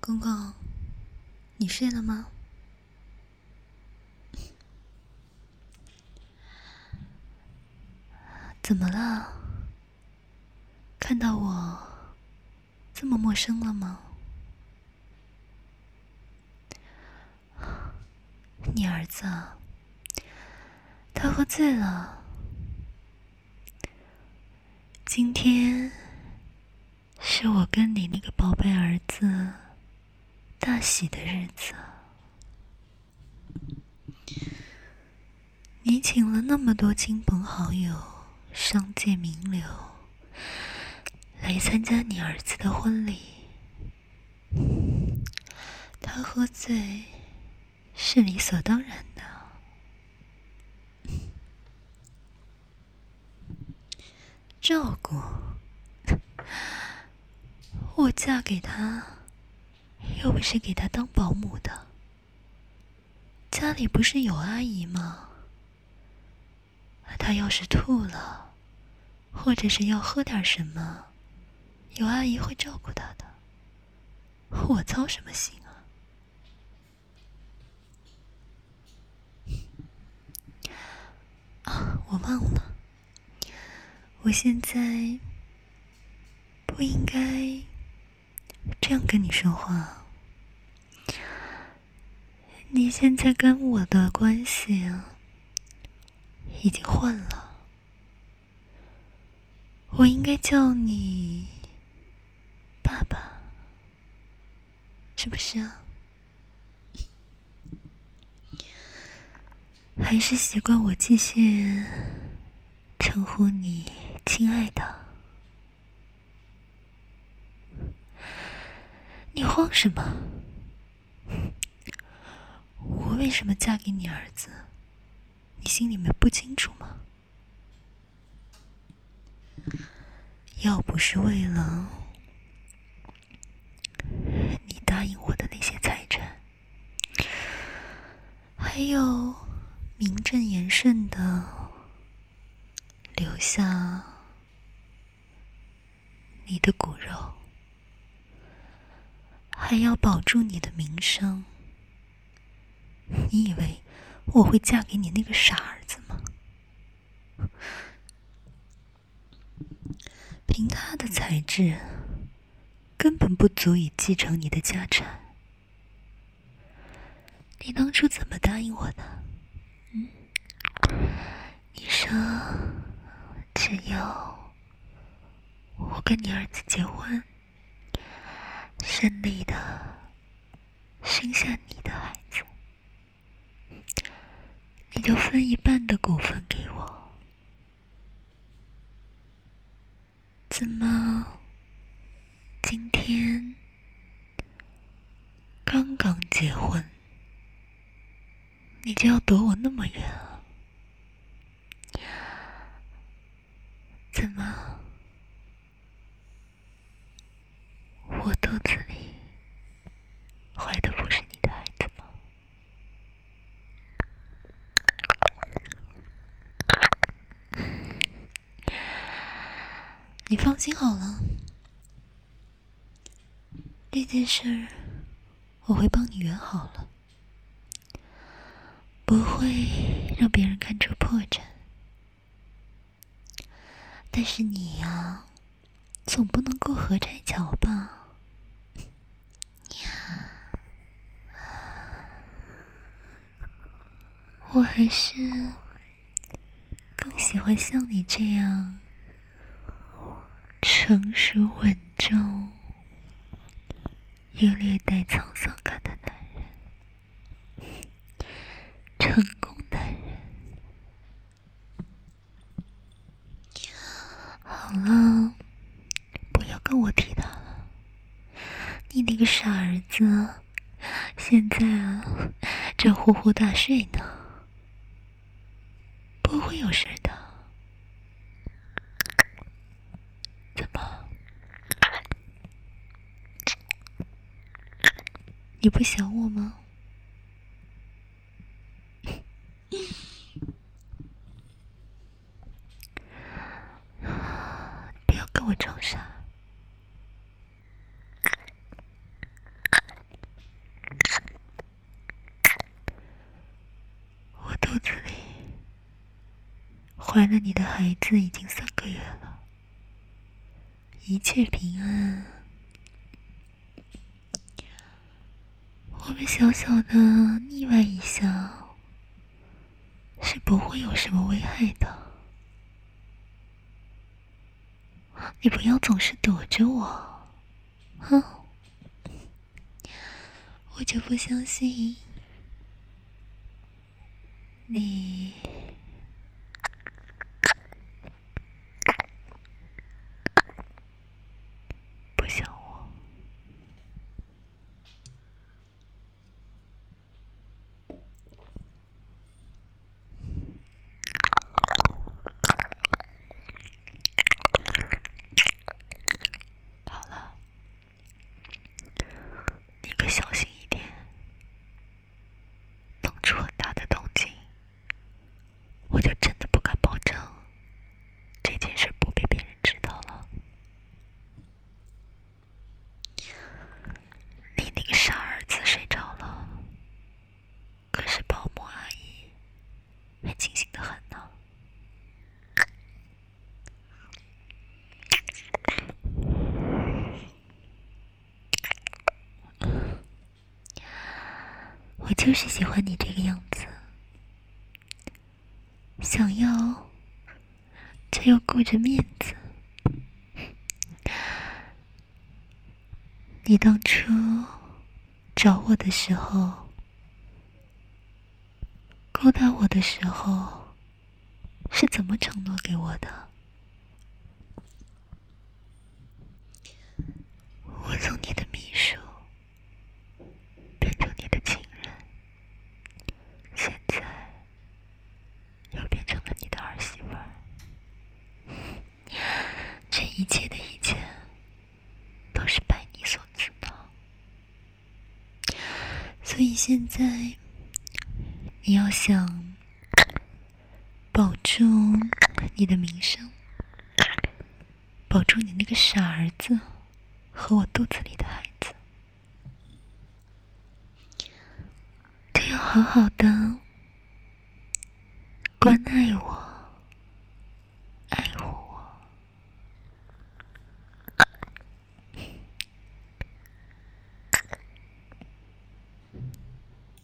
公公，你睡了吗？怎么了？看到我这么陌生了吗？你儿子，他喝醉了。今天是我跟你那个宝贝儿子大喜的日子。你请了那么多亲朋好友、商界名流来参加你儿子的婚礼，他喝醉是理所当然的。照顾，我嫁给他，又不是给他当保姆的。家里不是有阿姨吗？他要是吐了，或者是要喝点什么，有阿姨会照顾他的。我操什么心啊？啊，我忘了。我现在不应该这样跟你说话。你现在跟我的关系已经换了，我应该叫你爸爸，是不是啊？还是习惯我继续称呼你？亲爱的，你慌什么？我为什么嫁给你儿子？你心里面不清楚吗？要不是为了你答应我的那些财产，还有名正言顺的留下。你的骨肉，还要保住你的名声，你以为我会嫁给你那个傻儿子吗？凭他的才智，根本不足以继承你的家产。你当初怎么答应我的？嗯，你说只有。我跟你儿子结婚，顺利的生下你的孩子，你就分一半的股份给我。怎么今天刚刚结婚，你就要躲我那么远啊？怎么？我肚子里怀的不是你的孩子吗？你放心好了，这件事我会帮你圆好了，不会让别人看出破绽。但是你呀，总不能过河拆桥吧？我还是更喜欢像你这样成熟稳重又略带沧桑感的男人，成功男人。好了，不要跟我提他了。你那个傻儿子，现在啊，正呼呼大睡呢。不会有事的你不想我吗？不要跟我装傻。我肚子里怀了你的孩子已经三个月了一切平安。我们小小的腻歪一下，是不会有什么危害的。你不要总是躲着我，哼！我就不相信你。就是喜欢你这个样子，想要，却又顾着面子。你当初找我的时候，勾搭我的时候，是怎么承诺给我的？我从你的秘书。一切的一切都是拜你所赐的，所以现在你要想保住你的名声，保住你那个傻儿子和我肚子里的孩子，就要好好的关爱我。